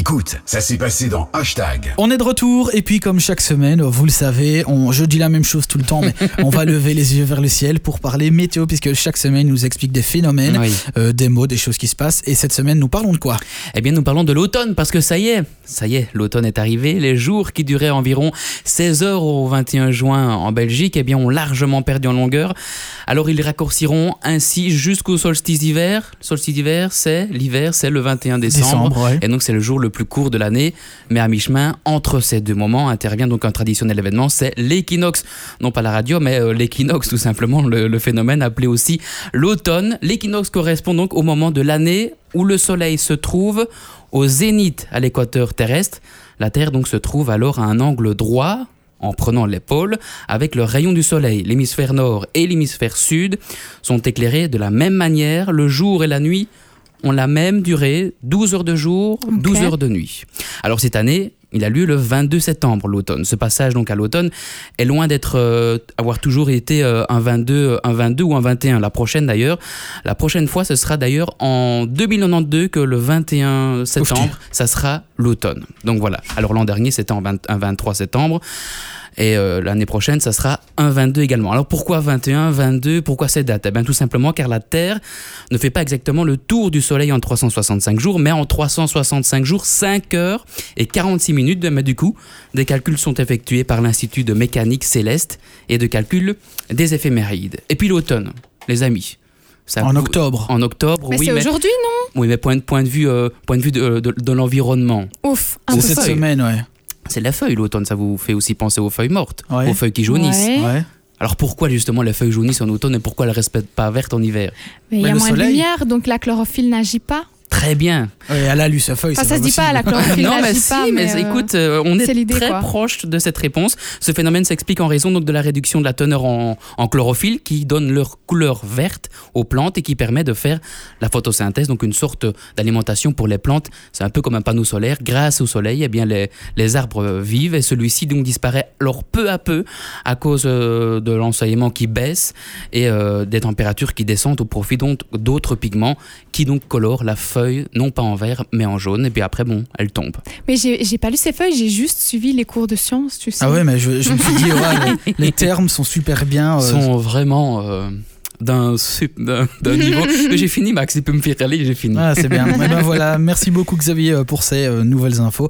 Écoute, ça s'est passé dans Hashtag. On est de retour et puis comme chaque semaine, vous le savez, on, je dis la même chose tout le temps, mais on va lever les yeux vers le ciel pour parler météo puisque chaque semaine nous explique des phénomènes, Oui. euh, des mots, des choses qui se passent. Et cette semaine, nous parlons de quoi? Eh bien, nous parlons de l'automne parce que ça y est, ça y est, l'automne est arrivé. Les jours qui duraient environ 16 heures au 21 juin en Belgique, eh bien, ont largement perdu en longueur. Alors, ils raccourciront ainsi jusqu'au solstice d'hiver. Solstice d'hiver, c'est l'hiver, c'est le 21 décembre. Décembre, ouais. Et donc, c'est le jour le plus court de l'année. Mais à mi-chemin, entre ces deux moments, intervient donc un traditionnel événement, c'est l'équinoxe. Non pas la radio, mais euh, l'équinoxe, tout simplement, le, le phénomène appelé aussi l'automne. L'équinoxe correspond donc au moment de l'année où le soleil se trouve au zénith à l'équateur terrestre. La Terre donc se trouve alors à un angle droit en prenant les pôles, avec le rayon du soleil. L'hémisphère nord et l'hémisphère sud sont éclairés de la même manière. Le jour et la nuit ont la même durée, 12 heures de jour, 12 Ok. heures de nuit. Alors cette année, il a lieu le 22 septembre, l'automne. Ce passage donc à l'automne est loin d'être euh, avoir toujours été euh, un 22, un 22 ou un 21. La prochaine d'ailleurs, la prochaine fois, ce sera d'ailleurs en 2092 que le 21 septembre, ça sera l'automne. Donc voilà. Alors l'an dernier, c'était en 20 un 23 septembre. Et euh, l'année prochaine, ça sera un 22 également. Alors pourquoi 21, 22 Pourquoi ces dates Eh bien tout simplement car la Terre ne fait pas exactement le tour du Soleil en 365 jours, mais en 365 jours, 5 heures et 46 minutes. Mais du coup, des calculs sont effectués par l'Institut de mécanique céleste et de calcul des éphémérides. Et puis l'automne, les amis. Ça En octobre. En octobre, Mais oui, c'est aujourd'hui, non? Oui, mais point, de- point de vue, euh, point de, vue de, de- de l'environnement. Ouf. C'est cette semaine, ouais. C'est la feuille, l'automne, ça vous fait aussi penser aux feuilles mortes, Ouais. aux feuilles qui jaunissent. Ouais. ouais. Alors pourquoi justement les feuilles jaunissent en automne et pourquoi elles ne restent pas vertes en hiver? Mais il y a moins de lumière, donc la chlorophylle n'agit pas? Très bien. Ouais, elle a lu sa feuille. Enfin, ça se dit pas, la possible. chlorophylle non, mais si, pas. mais, euh, écoute, euh, on est, très quoi. proche de cette réponse. Ce phénomène s'explique en raison donc de la réduction de la teneur en, en chlorophylle qui donne leur couleur verte aux plantes et qui permet de faire la photosynthèse, donc une sorte d'alimentation pour les plantes. C'est un peu comme un panneau solaire. Grâce au soleil, eh bien les, les arbres vivent et celui-ci donc disparaît alors peu à peu à cause euh, de l'ensoleillement qui baisse et euh, des températures qui descendent au profit donc d'autres pigments qui donc colorent la feuille non pas en vert mais en jaune et puis après bon elle tombe. Mais j'ai j'ai pas lu ces feuilles, j'ai juste suivi les cours de sciences, tu sais. Ah ouais, mais je, je me suis dit, ouais, les, les termes sont super bien. euh, sont vraiment euh, d'un niveau. J'ai fini, Max, il peut me faire aller, j'ai fini. Ah, c'est bien. Eh ben voilà, merci beaucoup Xavier euh, pour ces euh, nouvelles infos.